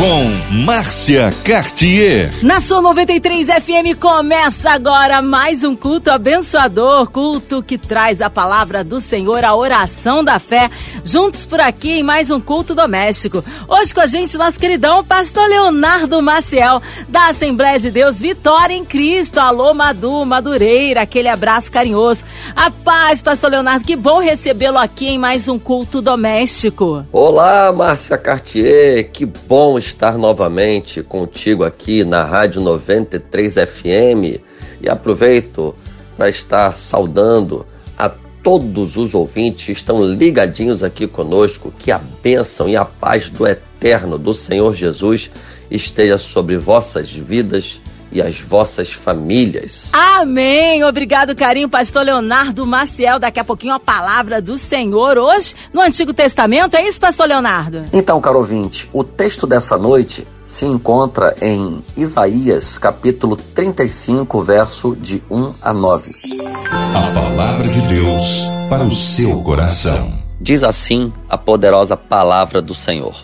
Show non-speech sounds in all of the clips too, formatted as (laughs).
com Márcia Cartier. Na sua 93 FM começa agora mais um culto abençoador, culto que traz a palavra do Senhor, a oração da fé, juntos por aqui em mais um culto doméstico. Hoje com a gente nosso queridão pastor Leonardo Maciel, da Assembleia de Deus Vitória em Cristo. Alô Madu, Madureira, aquele abraço carinhoso. A paz, pastor Leonardo, que bom recebê-lo aqui em mais um culto doméstico. Olá, Márcia Cartier, que bom estar estar novamente contigo aqui na Rádio 93 FM e aproveito para estar saudando a todos os ouvintes que estão ligadinhos aqui conosco. Que a bênção e a paz do eterno do Senhor Jesus esteja sobre vossas vidas e as vossas famílias. Amém! Obrigado, carinho, pastor Leonardo Maciel. Daqui a pouquinho a palavra do Senhor hoje no Antigo Testamento. É isso, pastor Leonardo? Então, caro ouvinte, o texto dessa noite se encontra em Isaías, capítulo 35, verso de 1 a 9. A palavra de Deus para o seu coração. Diz assim a poderosa palavra do Senhor.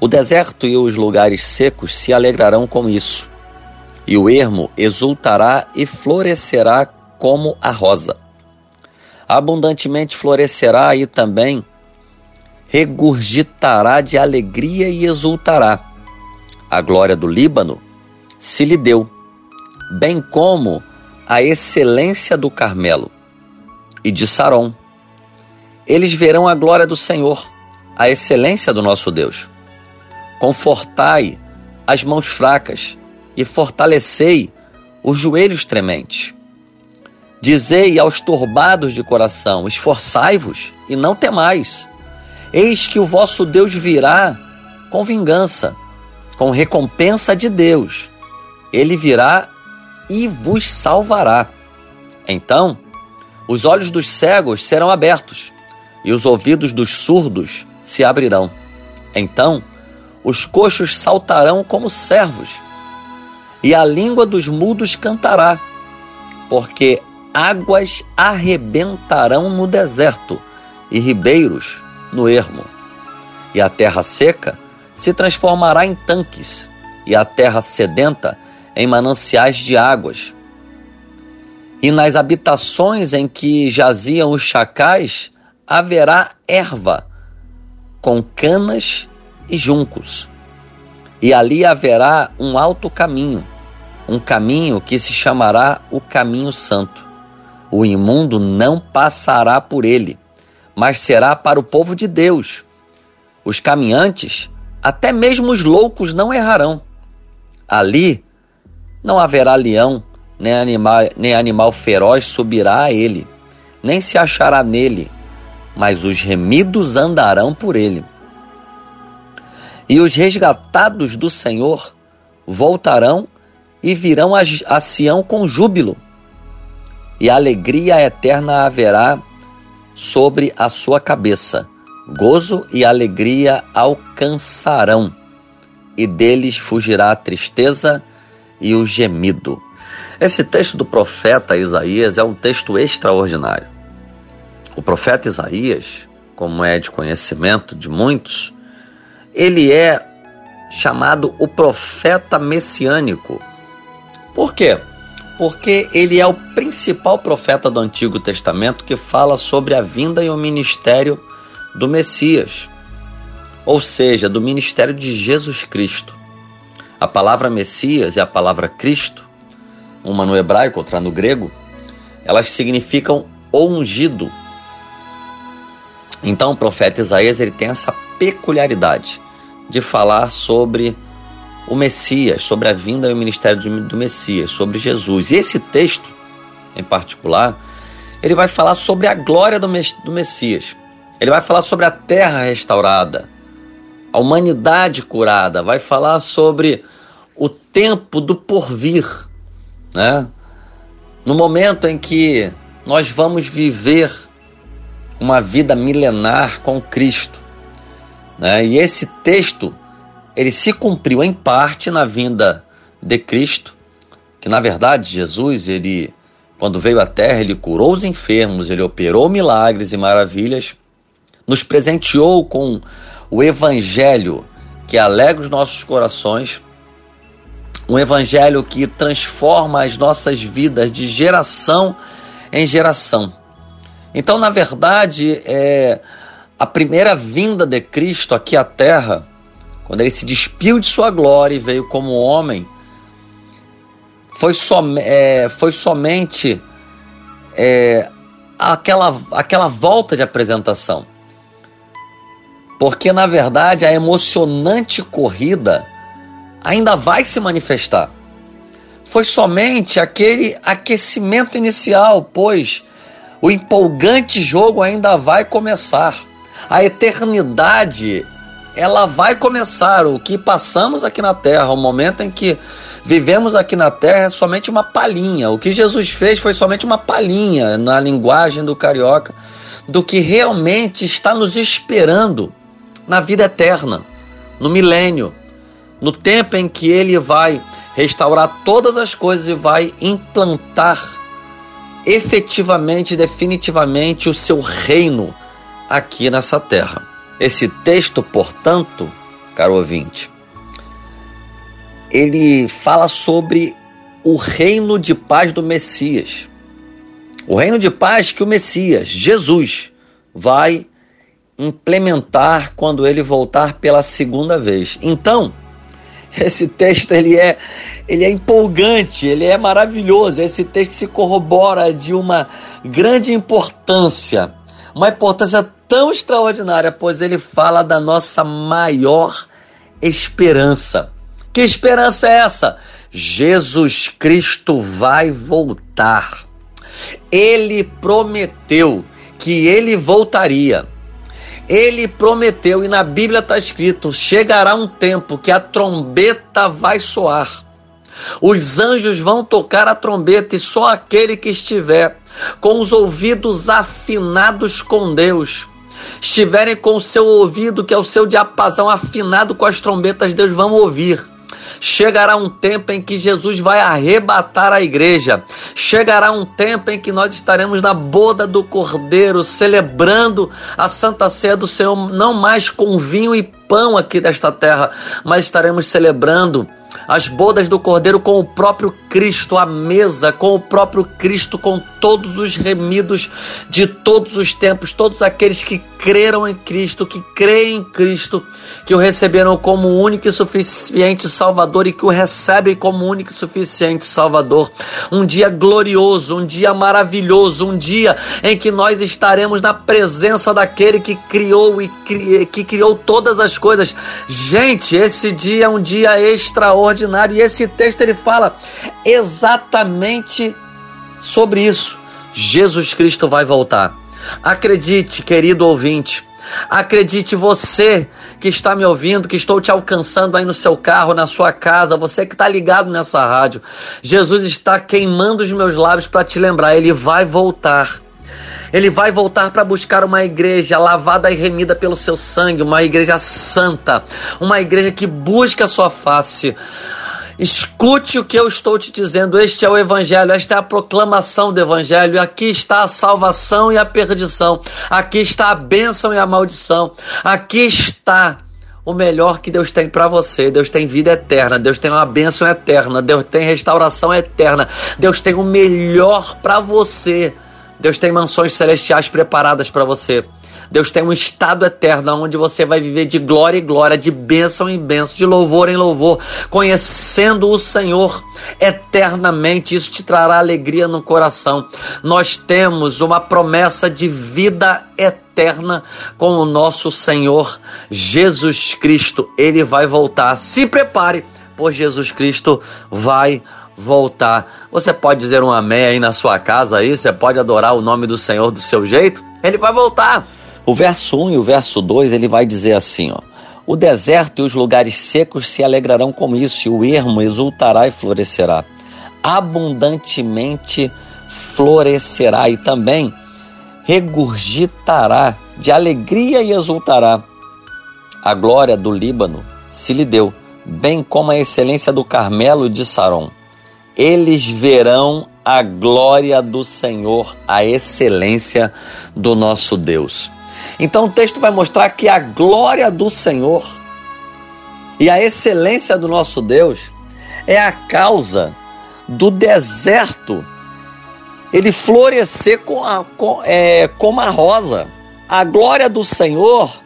O deserto e os lugares secos se alegrarão com isso e o ermo exultará e florescerá como a rosa. Abundantemente florescerá e também regurgitará de alegria e exultará. A glória do Líbano se lhe deu, bem como a excelência do Carmelo e de Saron. Eles verão a glória do Senhor, a excelência do nosso Deus. Confortai as mãos fracas e fortalecei os joelhos trementes. Dizei aos turbados de coração: esforçai-vos e não temais. Eis que o vosso Deus virá com vingança, com recompensa de Deus. Ele virá e vos salvará. Então, os olhos dos cegos serão abertos e os ouvidos dos surdos se abrirão. Então, os coxos saltarão como servos e a língua dos mudos cantará, porque águas arrebentarão no deserto e ribeiros no ermo. E a terra seca se transformará em tanques, e a terra sedenta em mananciais de águas. E nas habitações em que jaziam os chacais haverá erva, com canas e juncos. E ali haverá um alto caminho, um caminho que se chamará o caminho santo. O imundo não passará por ele, mas será para o povo de Deus. Os caminhantes, até mesmo os loucos, não errarão. Ali não haverá leão, nem animal, nem animal feroz subirá a ele, nem se achará nele, mas os remidos andarão por ele. E os resgatados do Senhor voltarão e virão a, a Sião com júbilo, e alegria eterna haverá sobre a sua cabeça. Gozo e alegria alcançarão, e deles fugirá a tristeza e o gemido. Esse texto do profeta Isaías é um texto extraordinário. O profeta Isaías, como é de conhecimento de muitos, ele é chamado o profeta messiânico por quê? Porque ele é o principal profeta do Antigo Testamento que fala sobre a vinda e o ministério do Messias, ou seja, do ministério de Jesus Cristo. A palavra Messias e a palavra Cristo, uma no hebraico, outra no grego, elas significam ungido. Então o profeta Isaías ele tem essa peculiaridade de falar sobre o Messias, sobre a vinda e o ministério do Messias, sobre Jesus. E esse texto, em particular, ele vai falar sobre a glória do Messias. Ele vai falar sobre a terra restaurada, a humanidade curada, vai falar sobre o tempo do porvir, né? No momento em que nós vamos viver uma vida milenar com Cristo, né? E esse texto ele se cumpriu em parte na vinda de Cristo, que na verdade Jesus, ele quando veio à terra, ele curou os enfermos, ele operou milagres e maravilhas, nos presenteou com o evangelho que alegra os nossos corações, um evangelho que transforma as nossas vidas de geração em geração. Então, na verdade, é a primeira vinda de Cristo aqui à terra, quando ele se despiu de sua glória e veio como homem, foi, som, é, foi somente é, aquela, aquela volta de apresentação. Porque, na verdade, a emocionante corrida ainda vai se manifestar. Foi somente aquele aquecimento inicial, pois o empolgante jogo ainda vai começar. A eternidade, ela vai começar. O que passamos aqui na terra, o momento em que vivemos aqui na terra é somente uma palhinha. O que Jesus fez foi somente uma palhinha, na linguagem do carioca, do que realmente está nos esperando na vida eterna, no milênio, no tempo em que ele vai restaurar todas as coisas e vai implantar efetivamente, definitivamente o seu reino aqui nessa terra. Esse texto, portanto, caro ouvinte, ele fala sobre o reino de paz do Messias. O reino de paz que o Messias, Jesus, vai implementar quando ele voltar pela segunda vez. Então, (laughs) esse texto ele é ele é empolgante, ele é maravilhoso. Esse texto se corrobora de uma grande importância, uma importância tão extraordinária, pois ele fala da nossa maior esperança. Que esperança é essa? Jesus Cristo vai voltar. Ele prometeu que ele voltaria. Ele prometeu, e na Bíblia está escrito: chegará um tempo que a trombeta vai soar. Os anjos vão tocar a trombeta, e só aquele que estiver com os ouvidos afinados com Deus, estiverem com o seu ouvido, que é o seu diapasão afinado com as trombetas, Deus vão ouvir. Chegará um tempo em que Jesus vai arrebatar a igreja. Chegará um tempo em que nós estaremos na boda do Cordeiro, celebrando a Santa Ceia do Senhor, não mais com vinho e pão aqui desta terra, mas estaremos celebrando as bodas do Cordeiro com o próprio Cristo, a mesa com o próprio Cristo, com todos os remidos de todos os tempos, todos aqueles que creram em Cristo, que creem em Cristo, que o receberam como único e suficiente Salvador e que o recebem como único e suficiente Salvador. Um dia glorioso, um dia maravilhoso, um dia em que nós estaremos na presença daquele que criou e que criou todas as coisas. Gente, esse dia é um dia extraordinário e esse texto ele fala exatamente sobre isso. Jesus Cristo vai voltar. Acredite, querido ouvinte, acredite você que está me ouvindo, que estou te alcançando aí no seu carro, na sua casa, você que está ligado nessa rádio. Jesus está queimando os meus lábios para te lembrar, ele vai voltar. Ele vai voltar para buscar uma igreja lavada e remida pelo seu sangue, uma igreja santa, uma igreja que busca a sua face. Escute o que eu estou te dizendo. Este é o Evangelho, esta é a proclamação do Evangelho. Aqui está a salvação e a perdição. Aqui está a bênção e a maldição. Aqui está o melhor que Deus tem para você. Deus tem vida eterna, Deus tem uma bênção eterna, Deus tem restauração eterna, Deus tem o melhor para você. Deus tem mansões celestiais preparadas para você. Deus tem um estado eterno onde você vai viver de glória em glória, de bênção em bênção, de louvor em louvor, conhecendo o Senhor eternamente. Isso te trará alegria no coração. Nós temos uma promessa de vida eterna com o nosso Senhor Jesus Cristo. Ele vai voltar. Se prepare, pois Jesus Cristo vai voltar. Você pode dizer um amém aí na sua casa aí, você pode adorar o nome do Senhor do seu jeito? Ele vai voltar. O verso 1 e o verso 2 ele vai dizer assim: ó, O deserto e os lugares secos se alegrarão com isso, e o ermo exultará e florescerá. Abundantemente florescerá e também regurgitará de alegria e exultará. A glória do Líbano se lhe deu, bem como a excelência do Carmelo de Saron. Eles verão a glória do Senhor, a excelência do nosso Deus. Então o texto vai mostrar que a glória do Senhor e a excelência do nosso Deus é a causa do deserto ele florescer com a, com, é, como a rosa. A glória do Senhor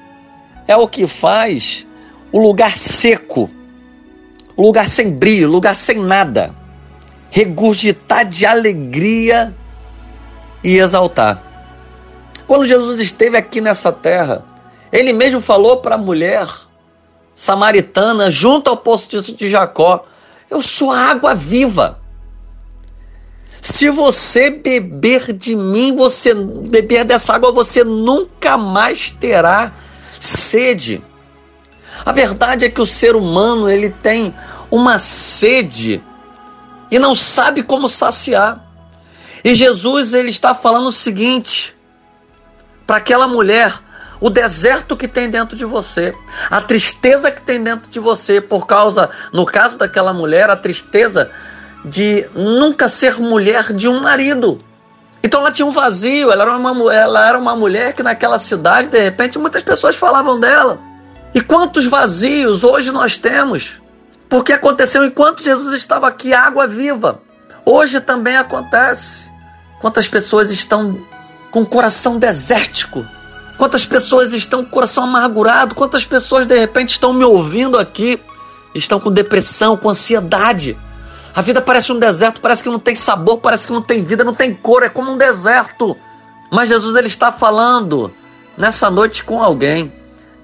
é o que faz o lugar seco, o lugar sem brilho, o lugar sem nada, regurgitar de alegria e exaltar. Quando Jesus esteve aqui nessa terra, ele mesmo falou para a mulher samaritana, junto ao poço de Jacó: Eu sou a água viva. Se você beber de mim, você beber dessa água, você nunca mais terá sede. A verdade é que o ser humano ele tem uma sede e não sabe como saciar. E Jesus ele está falando o seguinte para aquela mulher: o deserto que tem dentro de você, a tristeza que tem dentro de você, por causa, no caso daquela mulher, a tristeza de nunca ser mulher de um marido. Então ela tinha um vazio, ela era uma, ela era uma mulher que naquela cidade, de repente, muitas pessoas falavam dela. E quantos vazios hoje nós temos? Porque aconteceu enquanto Jesus estava aqui, água viva. Hoje também acontece. Quantas pessoas estão com o coração desértico? Quantas pessoas estão com o coração amargurado? Quantas pessoas de repente estão me ouvindo aqui? Estão com depressão, com ansiedade. A vida parece um deserto, parece que não tem sabor, parece que não tem vida, não tem cor, é como um deserto. Mas Jesus ele está falando nessa noite com alguém.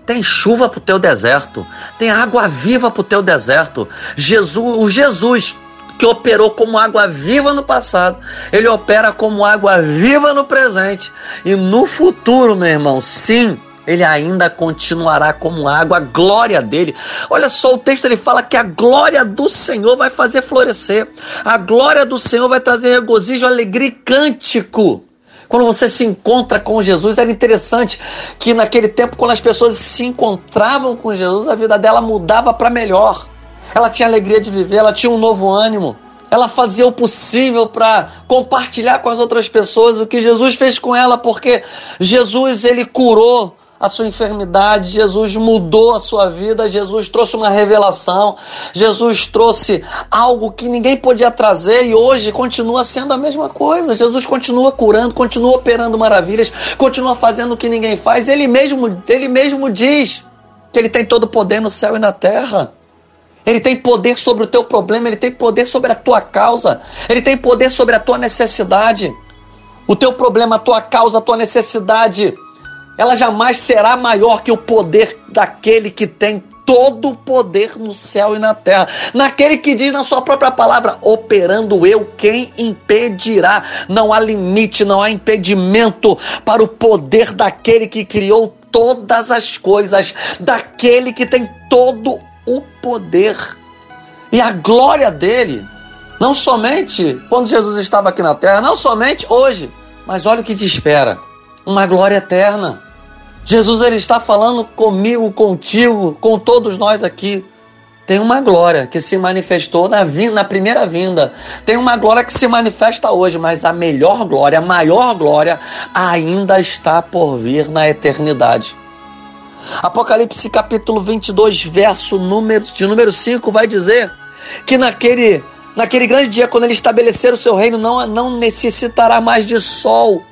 Tem chuva para o teu deserto, tem água viva para o teu deserto. Jesus, o Jesus que operou como água viva no passado, ele opera como água viva no presente e no futuro, meu irmão. Sim, ele ainda continuará como água, a glória dele. Olha só, o texto ele fala que a glória do Senhor vai fazer florescer, a glória do Senhor vai trazer regozijo, alegria e cântico. Quando você se encontra com Jesus, era interessante que naquele tempo, quando as pessoas se encontravam com Jesus, a vida dela mudava para melhor. Ela tinha alegria de viver, ela tinha um novo ânimo ela fazia o possível para compartilhar com as outras pessoas o que Jesus fez com ela, porque Jesus ele curou a sua enfermidade, Jesus mudou a sua vida, Jesus trouxe uma revelação, Jesus trouxe algo que ninguém podia trazer e hoje continua sendo a mesma coisa. Jesus continua curando, continua operando maravilhas, continua fazendo o que ninguém faz. Ele mesmo, ele mesmo diz que ele tem todo o poder no céu e na terra. Ele tem poder sobre o teu problema, ele tem poder sobre a tua causa, ele tem poder sobre a tua necessidade. O teu problema, a tua causa, a tua necessidade ela jamais será maior que o poder daquele que tem todo o poder no céu e na terra. Naquele que diz na sua própria palavra: operando eu, quem impedirá? Não há limite, não há impedimento para o poder daquele que criou todas as coisas, daquele que tem todo o poder. E a glória dele, não somente quando Jesus estava aqui na terra, não somente hoje, mas olha o que te espera uma glória eterna. Jesus ele está falando comigo, contigo, com todos nós aqui. Tem uma glória que se manifestou na, vinda, na primeira vinda. Tem uma glória que se manifesta hoje, mas a melhor glória, a maior glória ainda está por vir na eternidade. Apocalipse capítulo 22, verso número, de número 5 vai dizer que naquele, naquele grande dia, quando ele estabelecer o seu reino, não, não necessitará mais de sol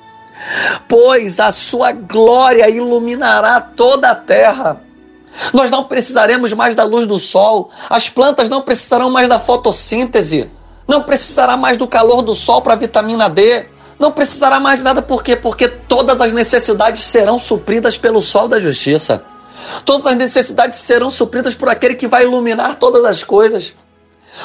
pois a sua glória iluminará toda a terra. Nós não precisaremos mais da luz do sol, as plantas não precisarão mais da fotossíntese, não precisará mais do calor do sol para vitamina D, não precisará mais de nada, por quê? Porque todas as necessidades serão supridas pelo sol da justiça. Todas as necessidades serão supridas por aquele que vai iluminar todas as coisas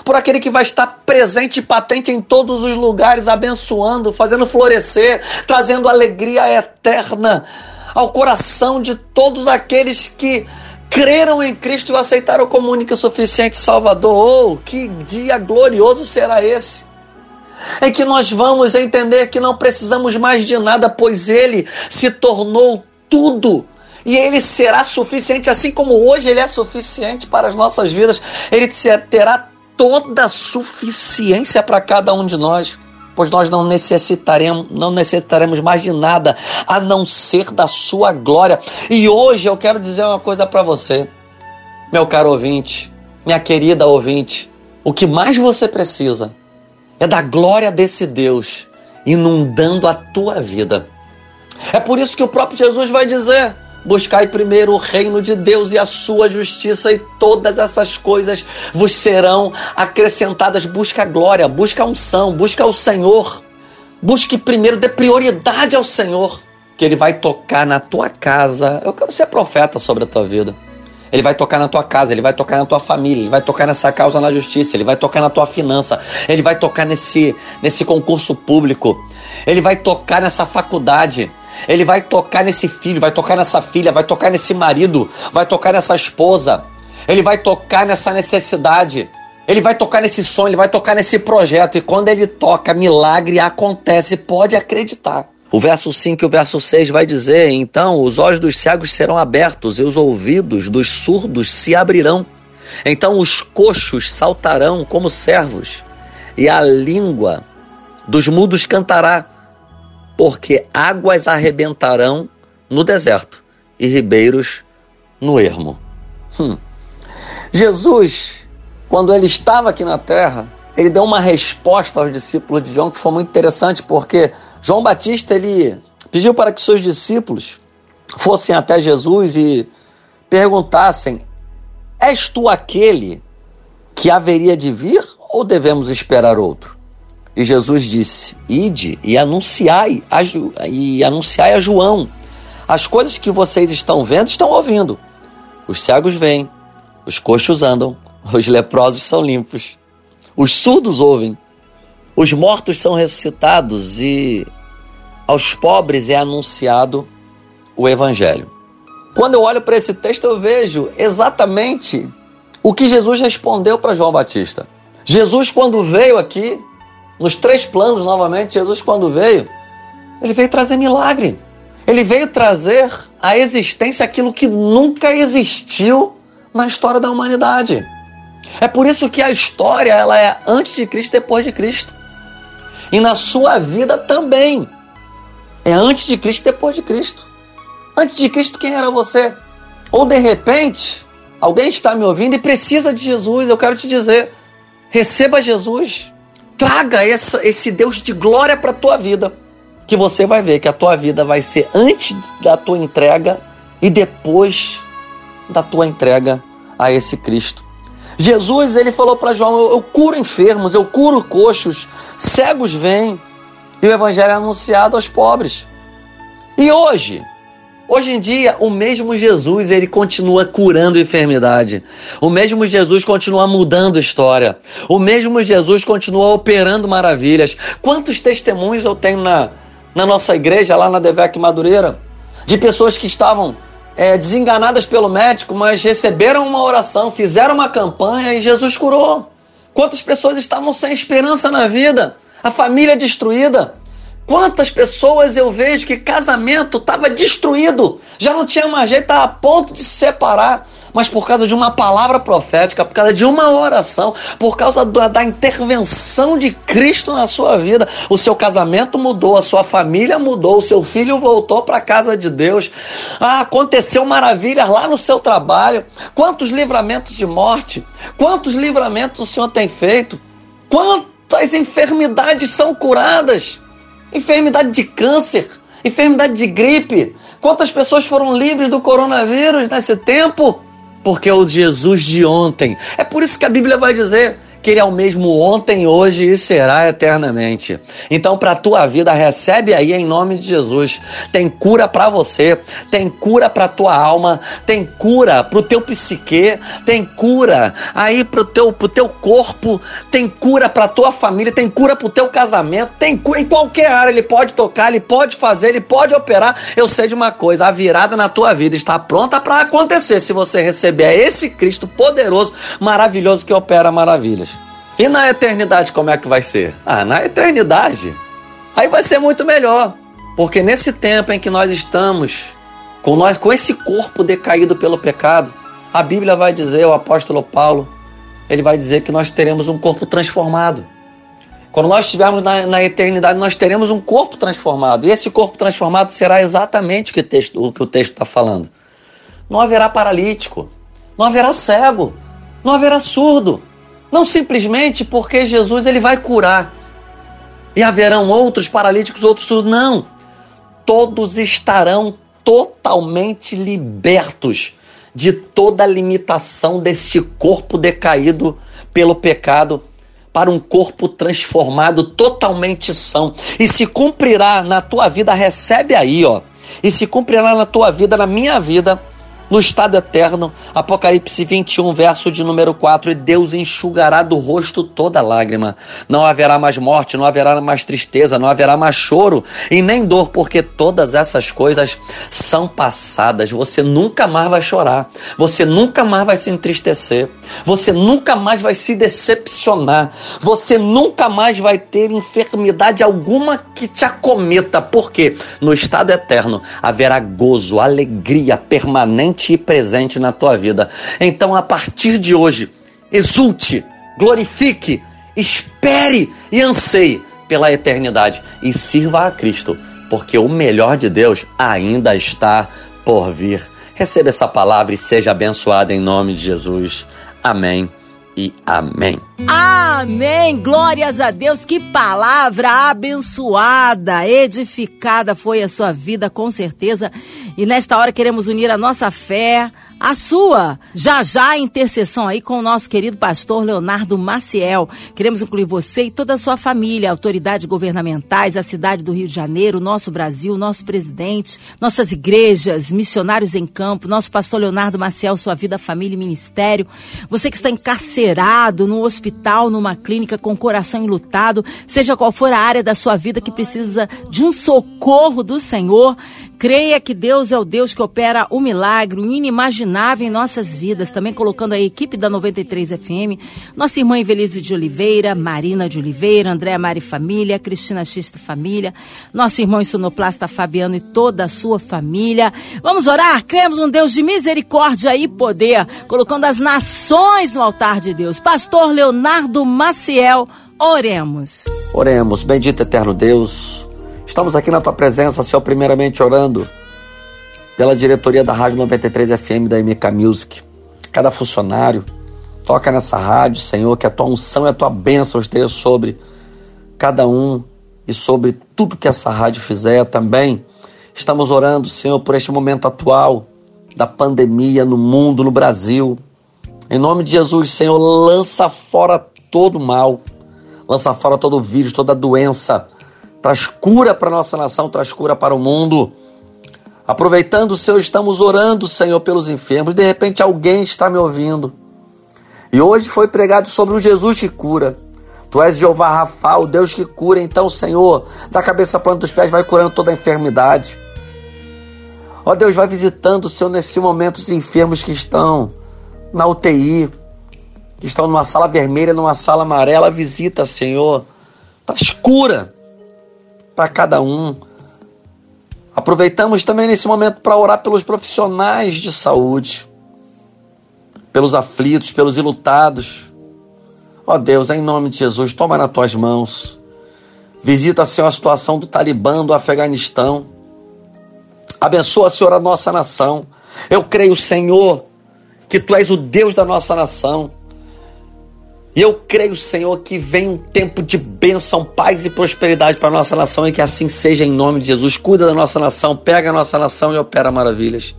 por aquele que vai estar presente e patente em todos os lugares, abençoando, fazendo florescer, trazendo alegria eterna ao coração de todos aqueles que creram em Cristo e o aceitaram como único e suficiente Salvador. Oh, que dia glorioso será esse! Em que nós vamos entender que não precisamos mais de nada, pois Ele se tornou tudo e ele será suficiente, assim como hoje ele é suficiente para as nossas vidas. Ele terá toda suficiência para cada um de nós, pois nós não necessitaremos, não necessitaremos mais de nada a não ser da sua glória. E hoje eu quero dizer uma coisa para você, meu caro ouvinte, minha querida ouvinte, o que mais você precisa é da glória desse Deus inundando a tua vida. É por isso que o próprio Jesus vai dizer: Buscai primeiro o reino de Deus e a sua justiça, e todas essas coisas vos serão acrescentadas. Busca a glória, busca a unção, busca o Senhor. Busque primeiro, dê prioridade ao Senhor, que Ele vai tocar na tua casa. Eu quero ser profeta sobre a tua vida. Ele vai tocar na tua casa, ele vai tocar na tua família, ele vai tocar nessa causa na justiça, ele vai tocar na tua finança, ele vai tocar nesse, nesse concurso público, ele vai tocar nessa faculdade, ele vai tocar nesse filho, vai tocar nessa filha, vai tocar nesse marido, vai tocar nessa esposa. Ele vai tocar nessa necessidade. Ele vai tocar nesse sonho, ele vai tocar nesse projeto. E quando ele toca, milagre acontece. Pode acreditar. O verso 5 e o verso 6 vai dizer: Então os olhos dos cegos serão abertos e os ouvidos dos surdos se abrirão. Então os coxos saltarão como servos e a língua dos mudos cantará porque águas arrebentarão no deserto e ribeiros no ermo. Hum. Jesus, quando ele estava aqui na terra, ele deu uma resposta aos discípulos de João que foi muito interessante, porque João Batista ele pediu para que seus discípulos fossem até Jesus e perguntassem: És tu aquele que haveria de vir ou devemos esperar outro? E Jesus disse: Ide e anunciai a, e anunciai a João. As coisas que vocês estão vendo, estão ouvindo. Os cegos vêm, os coxos andam, os leprosos são limpos, os surdos ouvem, os mortos são ressuscitados e aos pobres é anunciado o Evangelho. Quando eu olho para esse texto, eu vejo exatamente o que Jesus respondeu para João Batista. Jesus, quando veio aqui, nos três planos novamente, Jesus, quando veio, ele veio trazer milagre. Ele veio trazer à existência aquilo que nunca existiu na história da humanidade. É por isso que a história ela é antes de Cristo depois de Cristo. E na sua vida também. É antes de Cristo depois de Cristo. Antes de Cristo, quem era você? Ou de repente, alguém está me ouvindo e precisa de Jesus. Eu quero te dizer: receba Jesus traga essa, esse Deus de glória para a tua vida, que você vai ver que a tua vida vai ser antes da tua entrega e depois da tua entrega a esse Cristo. Jesus, ele falou para João: eu, eu, curo enfermos, eu curo coxos, cegos vêm, e o evangelho é anunciado aos pobres. E hoje, Hoje em dia, o mesmo Jesus, ele continua curando enfermidade. O mesmo Jesus continua mudando história. O mesmo Jesus continua operando maravilhas. Quantos testemunhos eu tenho na, na nossa igreja, lá na Devec Madureira, de pessoas que estavam é, desenganadas pelo médico, mas receberam uma oração, fizeram uma campanha e Jesus curou. Quantas pessoas estavam sem esperança na vida, a família destruída, Quantas pessoas eu vejo que casamento estava destruído, já não tinha mais jeito, estava a ponto de se separar, mas por causa de uma palavra profética, por causa de uma oração, por causa da, da intervenção de Cristo na sua vida, o seu casamento mudou, a sua família mudou, o seu filho voltou para a casa de Deus. Ah, aconteceu maravilhas lá no seu trabalho. Quantos livramentos de morte, quantos livramentos o Senhor tem feito? Quantas enfermidades são curadas? Enfermidade de câncer, enfermidade de gripe. Quantas pessoas foram livres do coronavírus nesse tempo? Porque é o Jesus de ontem. É por isso que a Bíblia vai dizer que ele é o mesmo ontem, hoje e será eternamente. Então, para a tua vida, recebe aí em nome de Jesus. Tem cura para você, tem cura para tua alma, tem cura para o teu psique, tem cura aí para o teu, pro teu corpo, tem cura para tua família, tem cura para o teu casamento, tem cura em qualquer área. Ele pode tocar, ele pode fazer, ele pode operar. Eu sei de uma coisa: a virada na tua vida está pronta para acontecer se você receber esse Cristo poderoso, maravilhoso que opera maravilhas. E na eternidade como é que vai ser? Ah, na eternidade. Aí vai ser muito melhor. Porque nesse tempo em que nós estamos com nós com esse corpo decaído pelo pecado, a Bíblia vai dizer, o apóstolo Paulo, ele vai dizer que nós teremos um corpo transformado. Quando nós estivermos na, na, eternidade, nós teremos um corpo transformado. E esse corpo transformado será exatamente o que, o, que o texto está falando. Não haverá paralítico, não haverá cego, não haverá surdo. Não simplesmente porque Jesus ele vai curar. E haverão outros paralíticos, outros surdos. Não. Todos estarão totalmente libertos de toda limitação deste corpo decaído pelo pecado para um corpo transformado, totalmente são. E se cumprirá na tua vida, recebe aí, ó. E se cumprirá na tua vida, na minha vida, no estado eterno. Apocalipse 21, verso de número 4. E Deus enxugará do rosto toda lágrima. Não haverá mais morte, não haverá mais tristeza, não haverá mais choro e nem dor, porque todas essas coisas são passadas. Você nunca mais vai chorar, você nunca mais vai se entristecer, você nunca mais vai se decepcionar, você nunca mais vai ter enfermidade alguma que te acometa, porque no estado eterno haverá gozo, alegria permanente e presente na tua vida. Então, a partir de hoje, exulte, glorifique, espere e anseie pela eternidade e sirva a Cristo, porque o melhor de Deus ainda está por vir. Receba essa palavra e seja abençoado em nome de Jesus. Amém e amém. Amém! Glórias a Deus! Que palavra abençoada, edificada foi a sua vida, com certeza. E nesta hora queremos unir a nossa fé a sua. Já já a intercessão aí com o nosso querido pastor Leonardo Maciel. Queremos incluir você e toda a sua família, autoridades governamentais, a cidade do Rio de Janeiro, nosso Brasil, nosso presidente, nossas igrejas, missionários em campo, nosso pastor Leonardo Maciel, sua vida, família e ministério. Você que está encarcerado no hospital, numa clínica com o coração enlutado, seja qual for a área da sua vida que precisa de um socorro do Senhor, creia que Deus é o Deus que opera o milagre, inimaginável em nossas vidas, também colocando a equipe da 93 FM, nossa irmã Evelise de Oliveira, Marina de Oliveira, Andréa Mari Família, Cristina Xisto Família, nosso irmão sonoplasta Fabiano e toda a sua família. Vamos orar? Cremos um Deus de misericórdia e poder, colocando as nações no altar de Deus. Pastor Leonardo Maciel, oremos. Oremos, bendito eterno Deus. Estamos aqui na tua presença, Senhor, primeiramente orando pela diretoria da Rádio 93 FM da MK Music. Cada funcionário toca nessa rádio, Senhor, que a tua unção e a tua bênção esteja sobre cada um e sobre tudo que essa rádio fizer também. Estamos orando, Senhor, por este momento atual da pandemia no mundo, no Brasil. Em nome de Jesus, Senhor, lança fora todo mal, lança fora todo vírus, toda doença. Traz cura para nossa nação, traz cura para o mundo. Aproveitando, Senhor, estamos orando, Senhor, pelos enfermos. De repente alguém está me ouvindo. E hoje foi pregado sobre um Jesus que cura. Tu és Jeová Rafa, o Deus que cura. Então, Senhor, da cabeça planta dos pés, vai curando toda a enfermidade. Ó Deus, vai visitando, Senhor, nesse momento os enfermos que estão na UTI, que estão numa sala vermelha, numa sala amarela. Visita, Senhor. Traz cura para cada um. Aproveitamos também nesse momento para orar pelos profissionais de saúde, pelos aflitos, pelos ilutados. Ó Deus, em nome de Jesus, toma nas tuas mãos. Visita, Senhor, a situação do Talibã, do Afeganistão. Abençoa, Senhor, a nossa nação. Eu creio, Senhor, que Tu és o Deus da nossa nação. E eu creio, Senhor, que vem um tempo de bênção, paz e prosperidade para a nossa nação e que assim seja em nome de Jesus. Cuida da nossa nação, pega a nossa nação e opera maravilhas.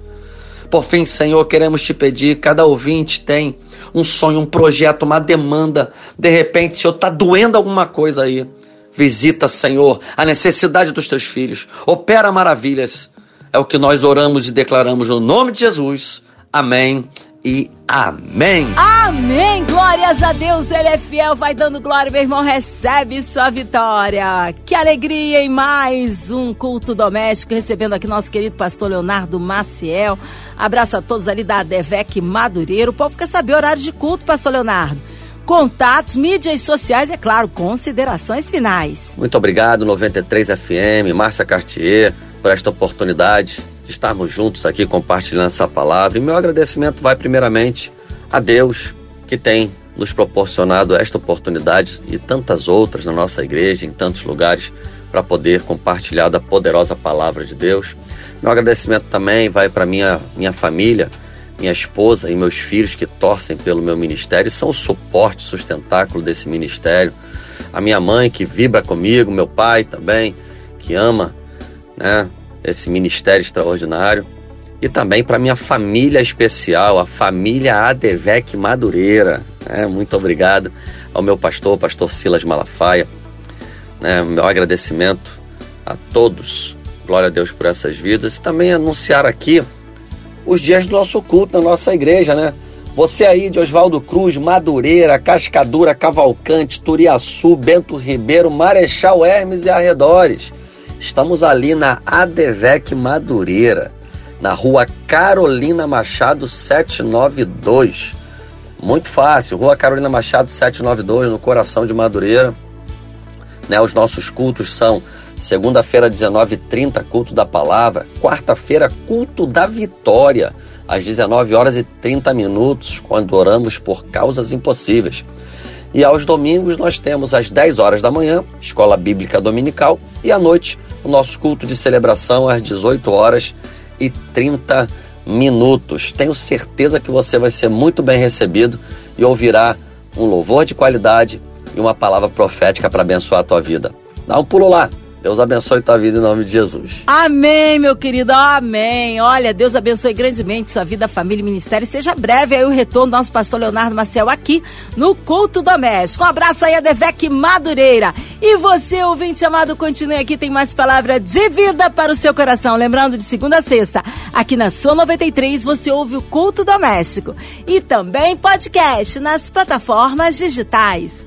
Por fim, Senhor, queremos te pedir, cada ouvinte tem um sonho, um projeto, uma demanda. De repente, Senhor, está doendo alguma coisa aí. Visita, Senhor, a necessidade dos teus filhos. Opera maravilhas. É o que nós oramos e declaramos no nome de Jesus. Amém e amém. Amém. Glórias a Deus, Ele é fiel. Vai dando glória, meu irmão. Recebe sua vitória. Que alegria em mais um culto doméstico. Recebendo aqui nosso querido pastor Leonardo Maciel. Abraço a todos ali da Devec Madureiro. O povo quer saber horário de culto, pastor Leonardo. Contatos, mídias sociais, é claro, considerações finais. Muito obrigado, 93 FM, Márcia Cartier, por esta oportunidade estarmos juntos aqui compartilhando essa palavra. E meu agradecimento vai primeiramente a Deus, que tem nos proporcionado esta oportunidade e tantas outras na nossa igreja, em tantos lugares, para poder compartilhar da poderosa palavra de Deus. Meu agradecimento também vai para minha, minha família, minha esposa e meus filhos que torcem pelo meu ministério, são o suporte, sustentáculo desse ministério. A minha mãe que vibra comigo, meu pai também, que ama né, esse ministério extraordinário. E também para minha família especial, a família Adevec Madureira. Né? Muito obrigado ao meu pastor, pastor Silas Malafaia. Né? Meu agradecimento a todos. Glória a Deus por essas vidas. E também anunciar aqui os dias do nosso culto na nossa igreja, né? Você aí de Oswaldo Cruz, Madureira, Cascadura, Cavalcante, Turiaçu, Bento Ribeiro, Marechal Hermes e arredores. Estamos ali na Adevec Madureira, na rua Carolina Machado 792. Muito fácil, rua Carolina Machado 792, no coração de Madureira. Né, os nossos cultos são segunda-feira, 19h30, culto da palavra. Quarta-feira, culto da vitória, às 19 horas e 30 minutos, quando oramos por causas impossíveis. E aos domingos nós temos às 10 horas da manhã, escola bíblica dominical, e à noite, o nosso culto de celebração às 18 horas e 30 minutos. Tenho certeza que você vai ser muito bem recebido e ouvirá um louvor de qualidade e uma palavra profética para abençoar a tua vida. Dá um pulo lá. Deus abençoe tua vida em nome de Jesus. Amém, meu querido, amém. Olha, Deus abençoe grandemente sua vida, família e ministério. Seja breve aí o retorno do nosso pastor Leonardo Maciel aqui no Culto Doméstico. Um abraço aí a Devec Madureira. E você, ouvinte amado, continue aqui, tem mais palavra de vida para o seu coração. Lembrando, de segunda a sexta, aqui na Sua 93, você ouve o Culto Doméstico. E também podcast nas plataformas digitais.